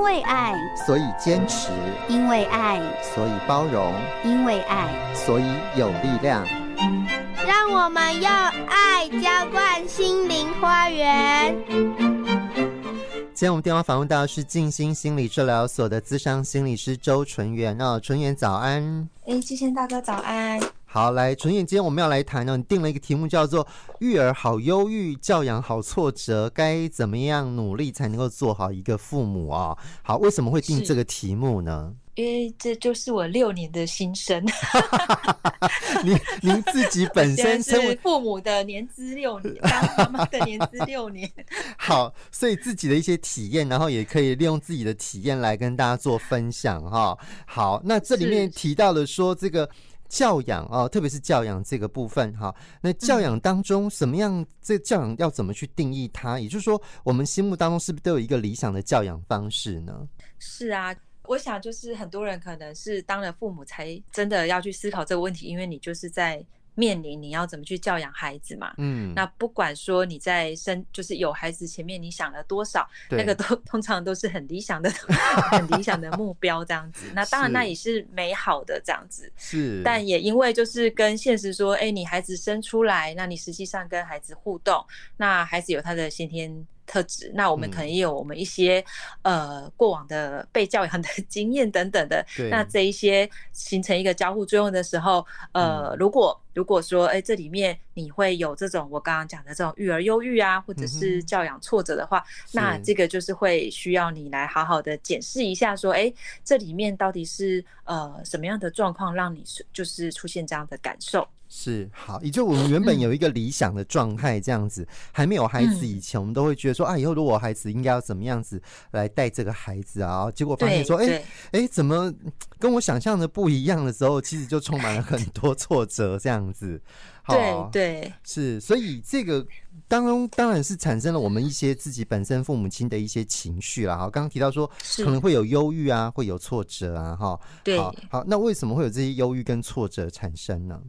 因为爱，所以坚持；因为爱，所以包容；因为爱，所以有力量。让我们用爱浇灌心灵花园。今天我们电话访问到的是静心心理治疗所的咨商心理师周纯元哦，纯元早安。哎，季贤大哥早安。好，来，纯元，今天我们要来谈呢，你定了一个题目叫做“育儿好忧郁，教养好挫折，该怎么样努力才能够做好一个父母”啊？好，为什么会定这个题目呢？因为这就是我六年的心声。您您自己本身 身为父母的年资六年，当妈妈的年资六年。好，所以自己的一些体验，然后也可以利用自己的体验来跟大家做分享哈。好，那这里面提到了说这个。教养哦，特别是教养这个部分哈。那教养当中，什么样？这教养要怎么去定义它？也就是说，我们心目当中是不是都有一个理想的教养方式呢？是啊，我想就是很多人可能是当了父母才真的要去思考这个问题，因为你就是在。面临你要怎么去教养孩子嘛？嗯，那不管说你在生就是有孩子前面你想了多少，那个都 通常都是很理想的、很理想的目标这样子。那当然那也是美好的这样子，是。但也因为就是跟现实说，哎、欸，你孩子生出来，那你实际上跟孩子互动，那孩子有他的先天。特质，那我们可能也有我们一些、嗯、呃过往的被教养的经验等等的，那这一些形成一个交互作用的时候，呃，嗯、如果如果说哎、欸、这里面你会有这种我刚刚讲的这种育儿忧郁啊，或者是教养挫折的话，嗯、那这个就是会需要你来好好的检视一下，说哎、欸、这里面到底是呃什么样的状况让你就是出现这样的感受。是好，也就我们原本有一个理想的状态，这样子、嗯、还没有孩子以前，我们都会觉得说啊，以后如果孩子应该要怎么样子来带这个孩子啊？结果发现说，哎哎、欸欸，怎么跟我想象的不一样的时候，其实就充满了很多挫折，这样子。对对，是，所以这个当中当然是产生了我们一些自己本身父母亲的一些情绪啦。哈，刚刚提到说可能会有忧郁啊，会有挫折啊，哈。对，好，好，那为什么会有这些忧郁跟挫折产生呢？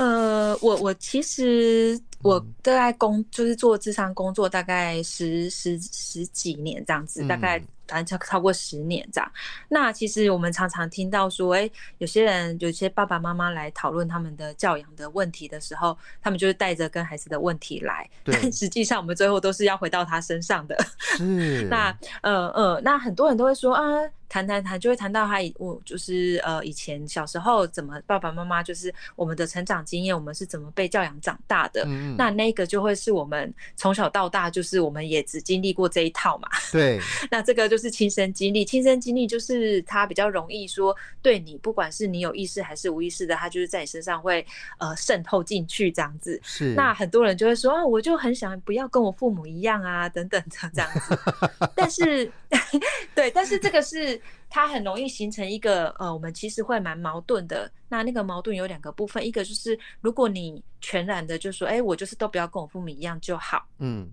呃，我我其实我大概工就是做智商工作大概十十十几年这样子，大概。超超过十年这样，那其实我们常常听到说，哎、欸，有些人有些爸爸妈妈来讨论他们的教养的问题的时候，他们就是带着跟孩子的问题来，但实际上我们最后都是要回到他身上的。是。那呃呃，那很多人都会说啊，谈谈谈就会谈到他，我就是呃以前小时候怎么爸爸妈妈就是我们的成长经验，我们是怎么被教养长大的。嗯。那那个就会是我们从小到大就是我们也只经历过这一套嘛。对。那这个就是。是亲身经历，亲身经历就是他比较容易说对你，不管是你有意识还是无意识的，他就是在你身上会呃渗透进去这样子。是，那很多人就会说啊，我就很想不要跟我父母一样啊，等等的这样子。但是，对，但是这个是他很容易形成一个呃，我们其实会蛮矛盾的。那那个矛盾有两个部分，一个就是如果你全然的就说，哎，我就是都不要跟我父母一样就好，嗯。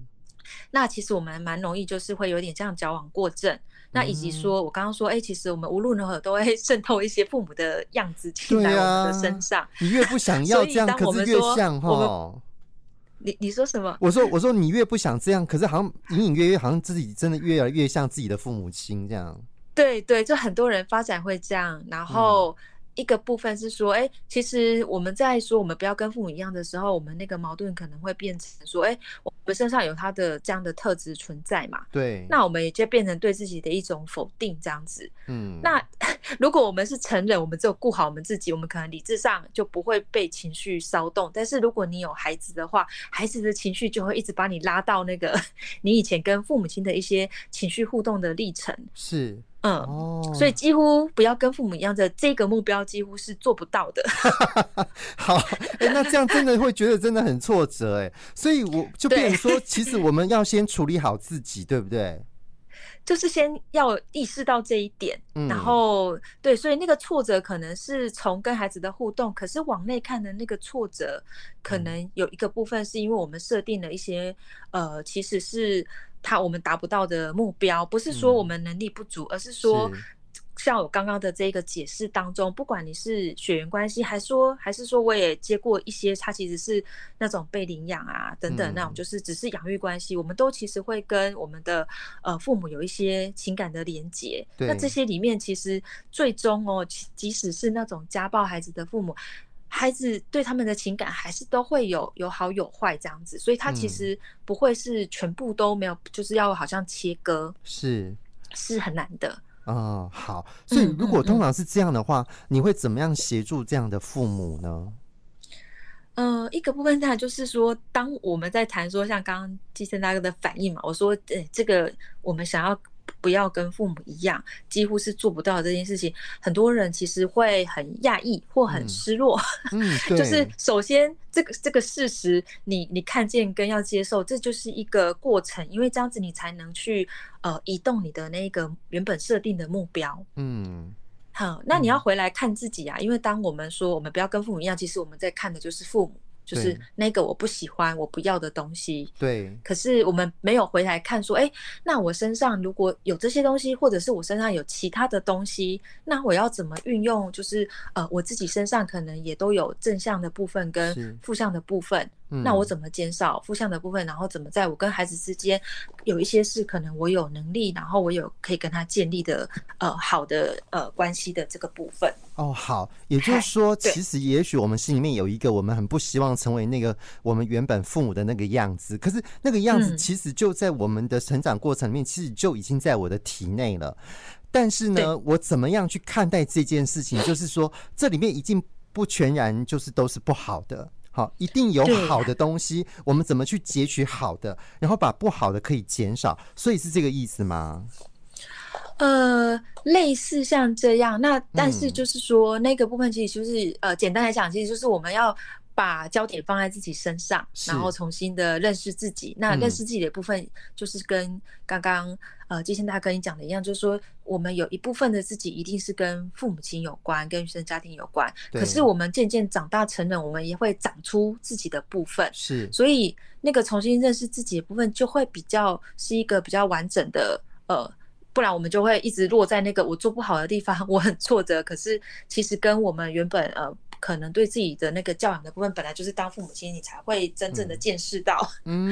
那其实我们蛮容易，就是会有点这样矫枉过正。那以及说，我刚刚说，哎、欸，其实我们无论如何都会渗透一些父母的样子进来我们的身上。啊、你越不想要这样，可是越像哈。你你说什么？我说我说你越不想这样，可是好像隐隐约约好像自己真的越来越像自己的父母亲这样。对对，就很多人发展会这样，然后。嗯一个部分是说，哎、欸，其实我们在说我们不要跟父母一样的时候，我们那个矛盾可能会变成说，哎、欸，我们身上有他的这样的特质存在嘛？对。那我们也就变成对自己的一种否定，这样子。嗯。那 如果我们是成人，我们只有顾好我们自己，我们可能理智上就不会被情绪骚动。但是如果你有孩子的话，孩子的情绪就会一直把你拉到那个 你以前跟父母亲的一些情绪互动的历程。是。嗯，哦，所以几乎不要跟父母一样的这个目标几乎是做不到的。好，哎、欸，那这样真的会觉得真的很挫折，哎，所以我就变成说，其实我们要先处理好自己，对不对？就是先要意识到这一点，嗯、然后对，所以那个挫折可能是从跟孩子的互动，可是往内看的那个挫折，可能有一个部分是因为我们设定了一些，呃，其实是。他我们达不到的目标，不是说我们能力不足，嗯、而是说，像我刚刚的这个解释当中，不管你是血缘关系，还说还是说我也接过一些，他其实是那种被领养啊等等那种，就是只是养育关系，嗯、我们都其实会跟我们的呃父母有一些情感的连结。那这些里面其实最终哦，即使是那种家暴孩子的父母。孩子对他们的情感还是都会有有好有坏这样子，所以他其实不会是全部都没有，嗯、就是要好像切割，是是很难的。哦，好，所以如果通常是这样的话，嗯嗯嗯、你会怎么样协助这样的父母呢？呃，一个部分当然就是说，当我们在谈说像刚刚季森大哥的反应嘛，我说，呃，这个我们想要。不要跟父母一样，几乎是做不到这件事情。很多人其实会很讶异或很失落。嗯，嗯 就是首先这个这个事实你，你你看见跟要接受，这就是一个过程，因为这样子你才能去呃移动你的那个原本设定的目标。嗯，好，那你要回来看自己啊，因为当我们说我们不要跟父母一样，其实我们在看的就是父母。就是那个我不喜欢、我不要的东西。对。可是我们没有回来看，说，哎，那我身上如果有这些东西，或者是我身上有其他的东西，那我要怎么运用？就是呃，我自己身上可能也都有正向的部分跟负向的部分。嗯、那我怎么减少负向的部分，然后怎么在我跟孩子之间有一些是可能我有能力，然后我有可以跟他建立的呃好的呃关系的这个部分。哦，好，也就是说，其实也许我们心里面有一个我们很不希望成为那个我们原本父母的那个样子，可是那个样子其实就在我们的成长过程里面，其实就已经在我的体内了。但是呢，我怎么样去看待这件事情？就是说，这里面已经不全然就是都是不好的。好，一定有好的东西，啊、我们怎么去截取好的，然后把不好的可以减少，所以是这个意思吗？呃，类似像这样，那但是就是说、嗯、那个部分其实就是呃，简单来讲，其实就是我们要。把焦点放在自己身上，然后重新的认识自己。那认识自己的部分，就是跟刚刚呃季森大哥你讲的一样，就是说我们有一部分的自己一定是跟父母亲有关，跟原生家庭有关。可是我们渐渐长大成人，我们也会长出自己的部分。是，所以那个重新认识自己的部分，就会比较是一个比较完整的呃，不然我们就会一直落在那个我做不好的地方，我很挫折。可是其实跟我们原本呃。可能对自己的那个教养的部分，本来就是当父母亲，你才会真正的见识到。嗯，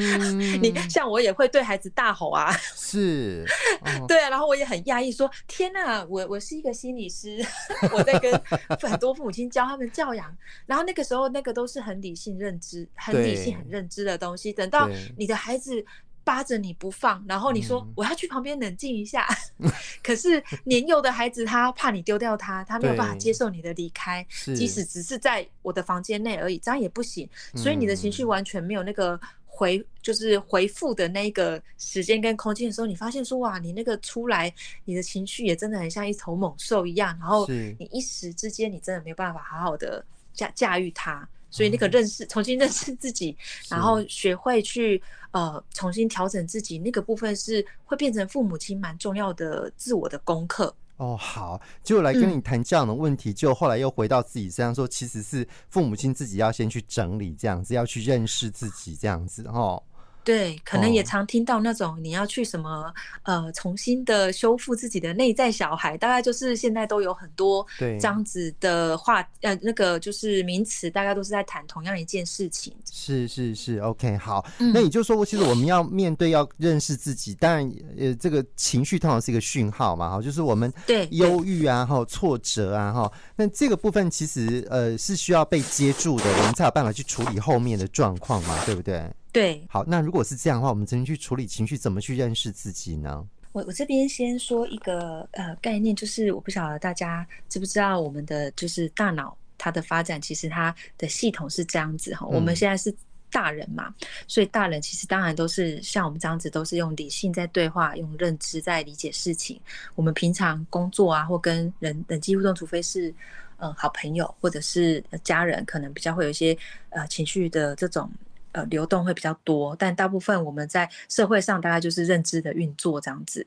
你像我也会对孩子大吼啊，是，哦、对啊，然后我也很讶异，说天哪，我我是一个心理师，我在跟 很多父母亲教他们教养，然后那个时候那个都是很理性认知、很理性、很认知的东西，等到你的孩子。扒着你不放，然后你说我要去旁边冷静一下，嗯、可是年幼的孩子他怕你丢掉他，他没有办法接受你的离开，即使只是在我的房间内而已，这样也不行。所以你的情绪完全没有那个回，就是回复的那个时间跟空间的时候，你发现说哇，你那个出来，你的情绪也真的很像一头猛兽一样，然后你一时之间你真的没有办法好好的驾驾驭它。所以那个认识，重新认识自己，然后学会去呃重新调整自己，那个部分是会变成父母亲蛮重要的自我的功课。哦，好，就来跟你谈这样的问题，就后来又回到自己身上，说其实是父母亲自己要先去整理这样子，要去认识自己这样子，哦。对，可能也常听到那种你要去什么、哦、呃，重新的修复自己的内在小孩，大概就是现在都有很多这样子的话，呃，那个就是名词，大概都是在谈同样一件事情。是是是，OK，好，嗯、那也就是说，其实我们要面对要认识自己，当然，呃，这个情绪通常是一个讯号嘛，哈，就是我们对。忧郁啊，哈，挫折啊，哈，那这个部分其实呃是需要被接住的，我们才有办法去处理后面的状况嘛，对不对？对，好，那如果是这样的话，我们怎么去处理情绪？怎么去认识自己呢？我我这边先说一个呃概念，就是我不晓得大家知不知道，我们的就是大脑它的发展，其实它的系统是这样子哈。我们现在是大人嘛，嗯、所以大人其实当然都是像我们这样子，都是用理性在对话，用认知在理解事情。我们平常工作啊，或跟人人际互动，除非是嗯、呃、好朋友或者是家人，可能比较会有一些呃情绪的这种。呃，流动会比较多，但大部分我们在社会上大概就是认知的运作这样子。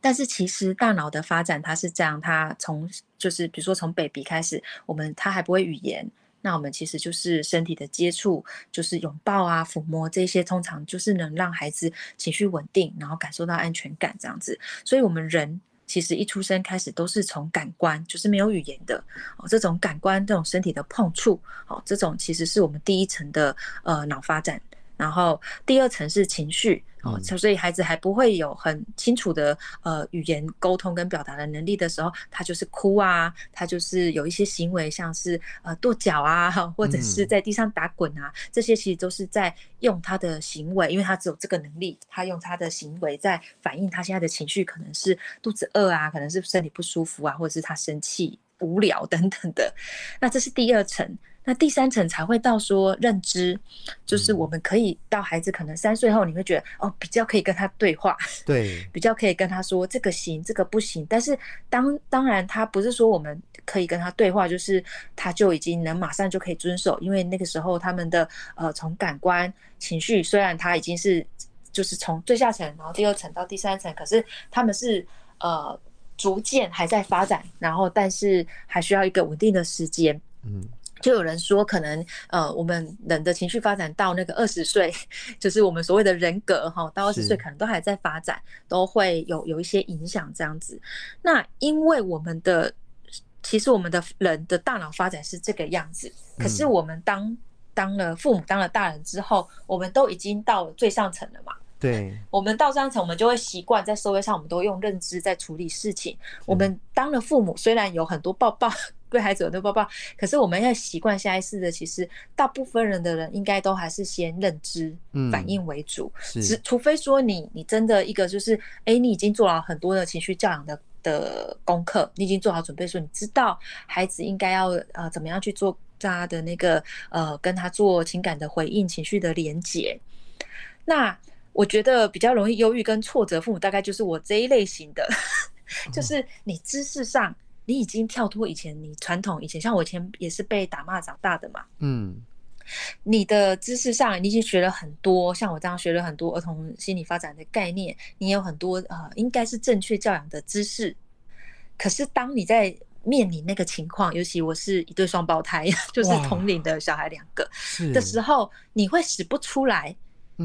但是其实大脑的发展它是这样，它从就是比如说从 baby 开始，我们他还不会语言，那我们其实就是身体的接触，就是拥抱啊、抚摸这些，通常就是能让孩子情绪稳定，然后感受到安全感这样子。所以我们人。其实一出生开始都是从感官，就是没有语言的哦，这种感官，这种身体的碰触，哦，这种其实是我们第一层的呃脑发展。然后第二层是情绪哦，所以孩子还不会有很清楚的呃语言沟通跟表达的能力的时候，他就是哭啊，他就是有一些行为，像是呃跺脚啊，或者是在地上打滚啊，这些其实都是在用他的行为，因为他只有这个能力，他用他的行为在反映他现在的情绪，可能是肚子饿啊，可能是身体不舒服啊，或者是他生气、无聊 等等的。那这是第二层。那第三层才会到说认知，就是我们可以到孩子可能三岁后，你会觉得哦，比较可以跟他对话，对，比较可以跟他说这个行，这个不行。但是当当然，他不是说我们可以跟他对话，就是他就已经能马上就可以遵守，因为那个时候他们的呃从感官情绪，虽然他已经是就是从最下层，然后第二层到第三层，可是他们是呃逐渐还在发展，然后但是还需要一个稳定的时间，嗯。就有人说，可能呃，我们人的情绪发展到那个二十岁，就是我们所谓的人格哈，到二十岁可能都还在发展，都会有有一些影响这样子。那因为我们的其实我们的人的大脑发展是这个样子，可是我们当当了父母当了大人之后，我们都已经到了最上层了嘛。对，我们到上层，我们就会习惯在社会上，我们都用认知在处理事情。我们当了父母，虽然有很多抱抱。对孩子有的抱抱，可是我们要习惯下意识的，其实大部分人的人应该都还是先认知反应为主，只、嗯、除非说你你真的一个就是，哎，你已经做了很多的情绪教养的的功课，你已经做好准备，说你知道孩子应该要呃怎么样去做他的那个呃跟他做情感的回应、情绪的连接。那我觉得比较容易忧郁跟挫折父母，大概就是我这一类型的，就是你知识上。你已经跳脱以前，你传统以前，像我以前也是被打骂长大的嘛。嗯，你的知识上，你已经学了很多，像我这样学了很多儿童心理发展的概念，你有很多呃，应该是正确教养的知识。可是当你在面临那个情况，尤其我是一对双胞胎，就是同龄的小孩两个的时候，你会使不出来。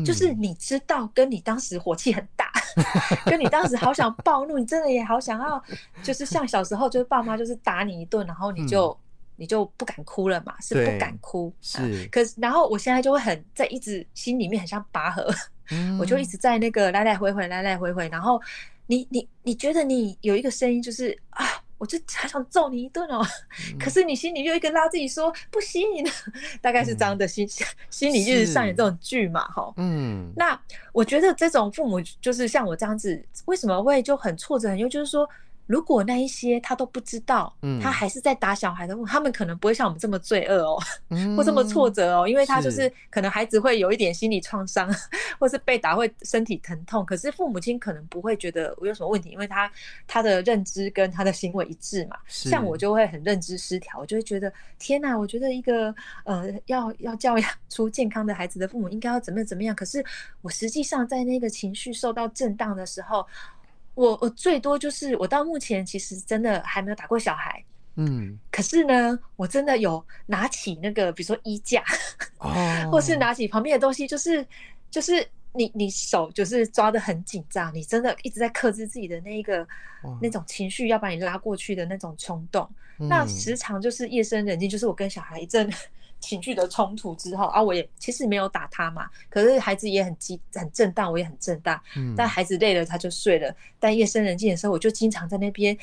就是你知道，跟你当时火气很大，跟你当时好想暴怒，你真的也好想要，就是像小时候，就是爸妈就是打你一顿，然后你就你就不敢哭了嘛，是不敢哭。是，可是然后我现在就会很在一直心里面很像拔河，我就一直在那个来来回回，来来回回，然后你你你觉得你有一个声音就是啊。我就还想揍你一顿哦，可是你心里又一个拉自己说不行，大概是这样的心 心里就是上演这种剧嘛，哈。嗯，那我觉得这种父母就是像我这样子，为什么会就很挫折很忧？就是说。如果那一些他都不知道，他还是在打小孩的，嗯，他们可能不会像我们这么罪恶哦，嗯，或这么挫折哦，因为他就是可能孩子会有一点心理创伤，或是被打会身体疼痛，可是父母亲可能不会觉得我有什么问题，因为他他的认知跟他的行为一致嘛。像我就会很认知失调，我就会觉得天哪，我觉得一个呃要要教养 出健康的孩子的父母应该要怎么怎么样，可是我实际上在那个情绪受到震荡的时候。我我最多就是我到目前其实真的还没有打过小孩，嗯，可是呢，我真的有拿起那个比如说衣架，哦，或是拿起旁边的东西，就是就是你你手就是抓的很紧张，你真的一直在克制自己的那一个那种情绪要把你拉过去的那种冲动，嗯，那时常就是夜深人静，就是我跟小孩一阵。情绪的冲突之后啊，我也其实没有打他嘛，可是孩子也很激很震荡，我也很震荡。嗯，但孩子累了他就睡了。但夜深人静的时候，我就经常在那边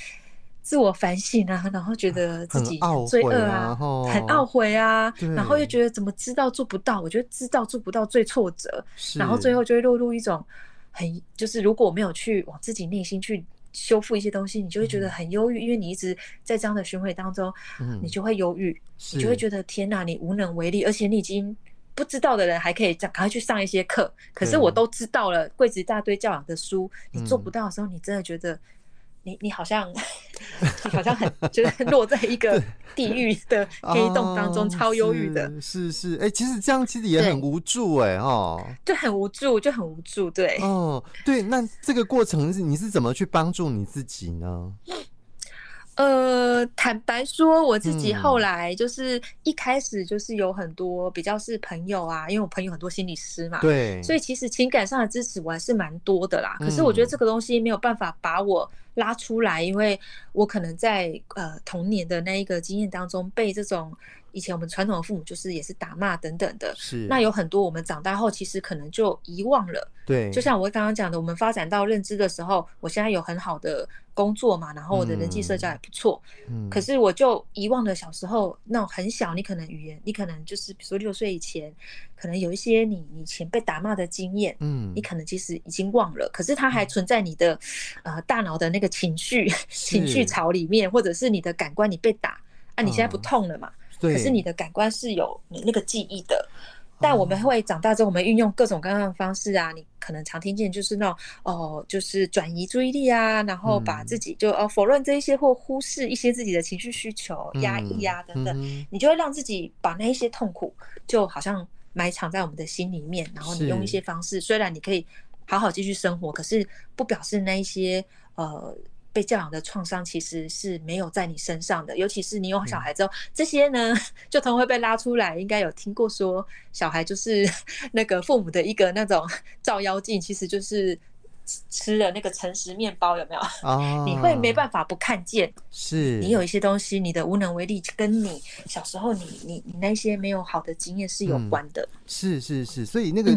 自我反省啊，然后觉得自己很罪恶啊，很懊悔啊，然后又觉得怎么知道做不到？我觉得知道做不到最挫折，然后最后就会落入一种很就是如果我没有去往自己内心去。修复一些东西，你就会觉得很忧郁，因为你一直在这样的循环当中，你就会忧郁，你就会觉得天哪，你无能为力，而且你已经不知道的人还可以赶快去上一些课，可是我都知道了，柜子一大堆教养的书，你做不到的时候，你真的觉得。你你好像，你好像很就是落在一个地狱的黑洞当中，超忧郁的。是是，哎、欸，其实这样其实也很无助哎，哦，就很无助，就很无助，对。哦，对，那这个过程是你是怎么去帮助你自己呢？呃，坦白说，我自己后来就是一开始就是有很多比较是朋友啊，因为我朋友很多心理师嘛，对，所以其实情感上的支持我还是蛮多的啦。可是我觉得这个东西没有办法把我拉出来，因为我可能在呃童年的那一个经验当中被这种。以前我们传统的父母就是也是打骂等等的，是那有很多我们长大后其实可能就遗忘了。对，就像我刚刚讲的，我们发展到认知的时候，我现在有很好的工作嘛，然后我的人际社交也不错。嗯，可是我就遗忘了小时候那种很小，你可能语言，你可能就是比如说六岁以前，可能有一些你以前被打骂的经验，嗯，你可能其实已经忘了，可是它还存在你的、嗯、呃大脑的那个情绪 情绪槽里面，或者是你的感官你被打啊，你现在不痛了嘛？嗯可是你的感官是有你那个记忆的，但我们会长大之后，我们运用各种各样的方式啊，你可能常听见就是那种哦，就是转移注意力啊，然后把自己就哦否认这一些或忽视一些自己的情绪需求、压抑啊等等，你就会让自己把那一些痛苦就好像埋藏在我们的心里面，然后你用一些方式，虽然你可以好好继续生活，可是不表示那一些呃。被教养的创伤其实是没有在你身上的，尤其是你有小孩之后，嗯、这些呢 就通会被拉出来。应该有听过说，小孩就是 那个父母的一个那种照妖镜，其实就是。吃了那个诚实面包有没有？哦，你会没办法不看见。是你有一些东西，你的无能为力，跟你小时候你你你那些没有好的经验是有关的。嗯、是是是，所以那个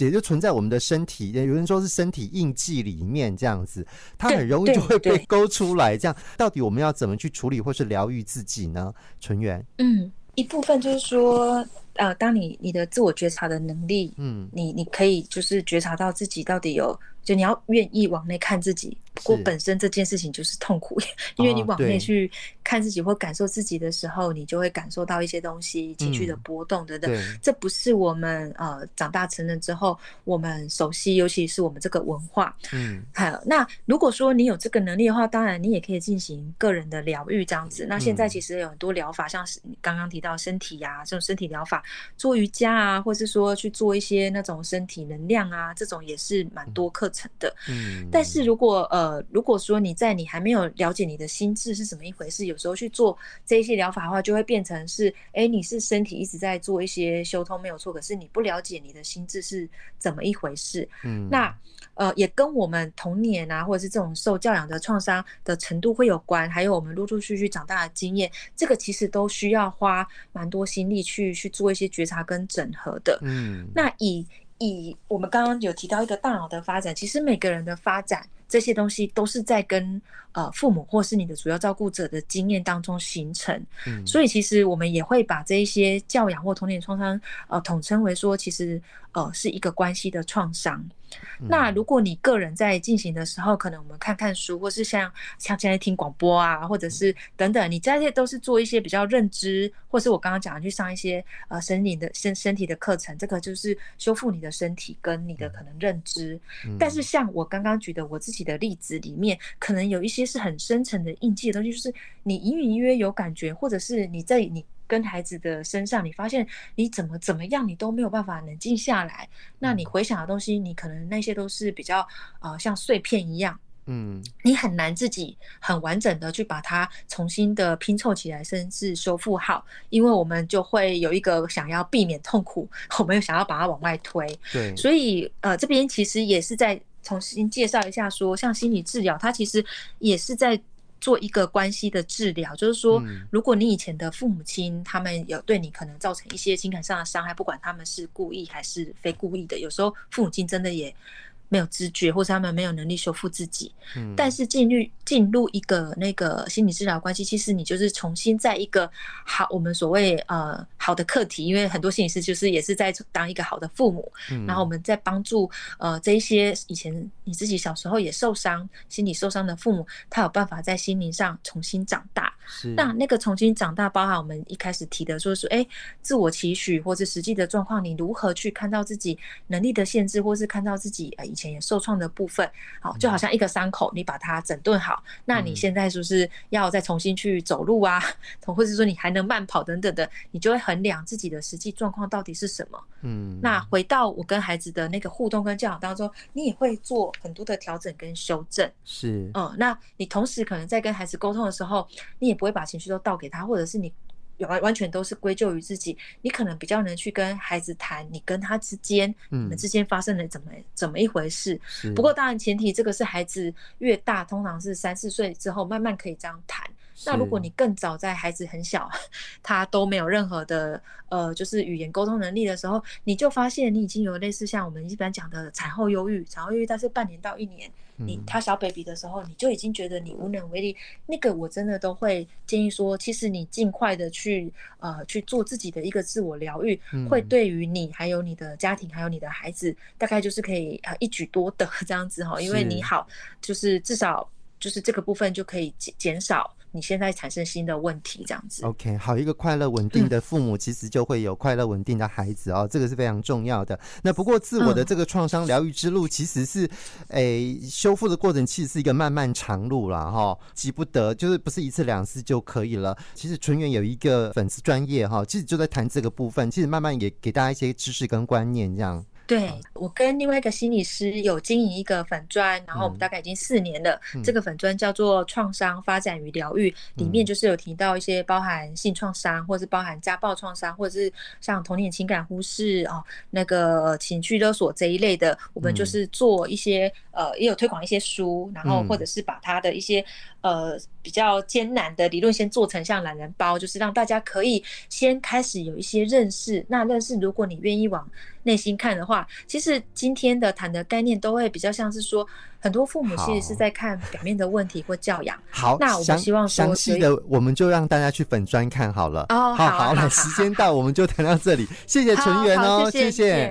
也就存在我们的身体，嗯嗯、有人说是身体印记里面这样子，它很容易就会被勾出来。这样，到底我们要怎么去处理或是疗愈自己呢？纯元，嗯，一部分就是说。呃，当你你的自我觉察的能力，嗯，你你可以就是觉察到自己到底有，就你要愿意往内看自己。不过本身这件事情就是痛苦，因为你往内去看自己或感受自己的时候，你就会感受到一些东西，情绪的波动等等。这不是我们呃长大成人之后我们熟悉，尤其是我们这个文化。嗯，好，那如果说你有这个能力的话，当然你也可以进行个人的疗愈这样子。那现在其实有很多疗法，像是你刚刚提到身体呀，这种身体疗法，做瑜伽啊，或是说去做一些那种身体能量啊，这种也是蛮多课程的。嗯，但是如果呃。呃，如果说你在你还没有了解你的心智是怎么一回事，有时候去做这一些疗法的话，就会变成是，哎，你是身体一直在做一些修通没有错，可是你不了解你的心智是怎么一回事。嗯，那呃，也跟我们童年啊，或者是这种受教养的创伤的程度会有关，还有我们陆陆续续长大的经验，这个其实都需要花蛮多心力去去做一些觉察跟整合的。嗯，那以以我们刚刚有提到一个大脑的发展，其实每个人的发展。这些东西都是在跟呃父母或是你的主要照顾者的经验当中形成，嗯，所以其实我们也会把这一些教养或童年创伤呃统称为说，其实呃是一个关系的创伤。那如果你个人在进行的时候，可能我们看看书，或是像像现在听广播啊，或者是等等，你这些都是做一些比较认知，或是我刚刚讲的去上一些呃身体的身身体的课程，这个就是修复你的身体跟你的可能认知。但是像我刚刚举的我自己的例子里面，可能有一些是很深层的印记的东西，就是你隐隐约约有感觉，或者是你在你。跟孩子的身上，你发现你怎么怎么样，你都没有办法冷静下来。那你回想的东西，你可能那些都是比较呃像碎片一样，嗯，你很难自己很完整的去把它重新的拼凑起来，甚至修复好。因为我们就会有一个想要避免痛苦，我们又想要把它往外推。对，所以呃这边其实也是在重新介绍一下说，说像心理治疗，它其实也是在。做一个关系的治疗，就是说，如果你以前的父母亲他们有对你可能造成一些情感上的伤害，不管他们是故意还是非故意的，有时候父母亲真的也。没有知觉，或是他们没有能力修复自己。嗯，但是进入进入一个那个心理治疗关系，其实你就是重新在一个好，我们所谓呃好的课题，因为很多心理师就是也是在当一个好的父母，嗯，然后我们在帮助呃这一些以前你自己小时候也受伤、心理受伤的父母，他有办法在心灵上重新长大。是。那那个重新长大，包含我们一开始提的，说是哎，自我期许或是实际的状况，你如何去看到自己能力的限制，或是看到自己呃以前也受创的部分，好，就好像一个伤口，你把它整顿好，那你现在是不是要再重新去走路啊？或者说你还能慢跑等等的，你就会衡量自己的实际状况到底是什么。嗯，那回到我跟孩子的那个互动跟教养当中，你也会做很多的调整跟修正。是，嗯，那你同时可能在跟孩子沟通的时候，你也不会把情绪都倒给他，或者是你完完全都是归咎于自己，你可能比较能去跟孩子谈，你跟他之间，你们之间发生了怎么怎么一回事。不过当然前提这个是孩子越大，通常是三四岁之后慢慢可以这样谈。那如果你更早在孩子很小，他都没有任何的呃，就是语言沟通能力的时候，你就发现你已经有类似像我们一般讲的产后忧郁，产后忧郁，但是半年到一年，你他小 baby 的时候，你就已经觉得你无能为力。那个我真的都会建议说，其实你尽快的去呃去做自己的一个自我疗愈，会对于你还有你的家庭还有你的孩子，大概就是可以呃一举多得 这样子哈，因为你好，就是至少就是这个部分就可以减减少。你现在产生新的问题，这样子。OK，好，一个快乐稳定的父母，其实就会有快乐稳定的孩子哦，这个是非常重要的。那不过自我的这个创伤疗愈之路，其实是，诶、欸，修复的过程其实是一个漫漫长路啦。哈，急不得，就是不是一次两次就可以了。其实纯元有一个粉丝专业哈，其实就在谈这个部分，其实慢慢也给大家一些知识跟观念这样。对，我跟另外一个心理师有经营一个粉砖，然后我们大概已经四年了。嗯、这个粉砖叫做“创伤发展与疗愈”，里面就是有提到一些包含性创伤，或者是包含家暴创伤，或者是像童年情感忽视哦，那个情绪勒索这一类的，我们就是做一些呃，也有推广一些书，然后或者是把它的一些呃比较艰难的理论先做成像懒人包，就是让大家可以先开始有一些认识。那认识，如果你愿意往内心看的话，其实今天的谈的概念都会比较像是说，很多父母其实是在看表面的问题或教养。好，那我们希望详细的我们就让大家去粉砖看好了。哦，好，好，来，时间到，我们就谈到这里。谢谢成员哦，谢谢。